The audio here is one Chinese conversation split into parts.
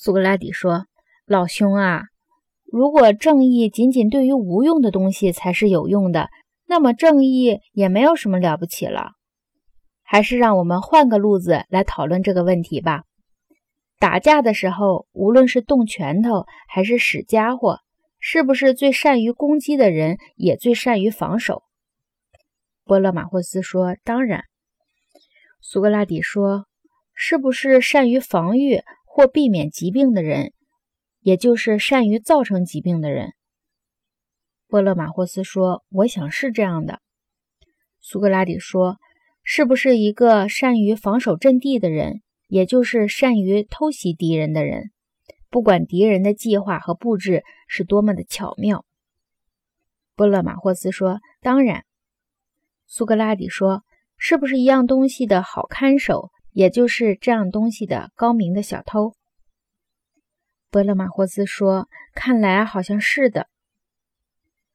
苏格拉底说：“老兄啊，如果正义仅仅对于无用的东西才是有用的，那么正义也没有什么了不起了。还是让我们换个路子来讨论这个问题吧。打架的时候，无论是动拳头还是使家伙，是不是最善于攻击的人也最善于防守？”波勒马霍斯说：“当然。”苏格拉底说：“是不是善于防御或避免疾病的人，也就是善于造成疾病的人？”波勒马霍斯说：“我想是这样的。”苏格拉底说：“是不是一个善于防守阵地的人，也就是善于偷袭敌人的人，不管敌人的计划和布置是多么的巧妙？”波勒马霍斯说：“当然。”苏格拉底说：“是不是一样东西的好看守，也就是这样东西的高明的小偷？”波勒马霍斯说：“看来好像是的。”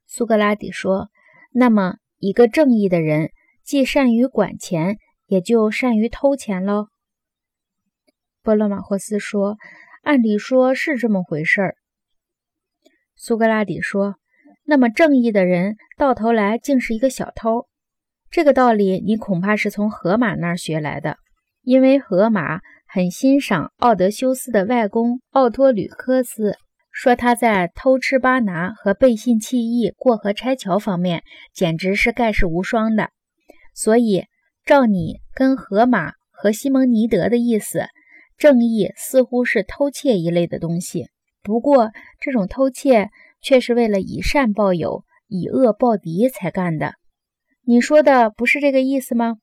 苏格拉底说：“那么，一个正义的人，既善于管钱，也就善于偷钱喽？”波勒马霍斯说：“按理说是这么回事儿。”苏格拉底说：“那么，正义的人到头来竟是一个小偷？”这个道理你恐怕是从荷马那儿学来的，因为荷马很欣赏奥德修斯的外公奥托吕科斯，说他在偷吃巴拿和背信弃义、过河拆桥方面简直是盖世无双的。所以，照你跟荷马和西蒙尼德的意思，正义似乎是偷窃一类的东西。不过，这种偷窃却是为了以善报友、以恶报敌才干的。你说的不是这个意思吗？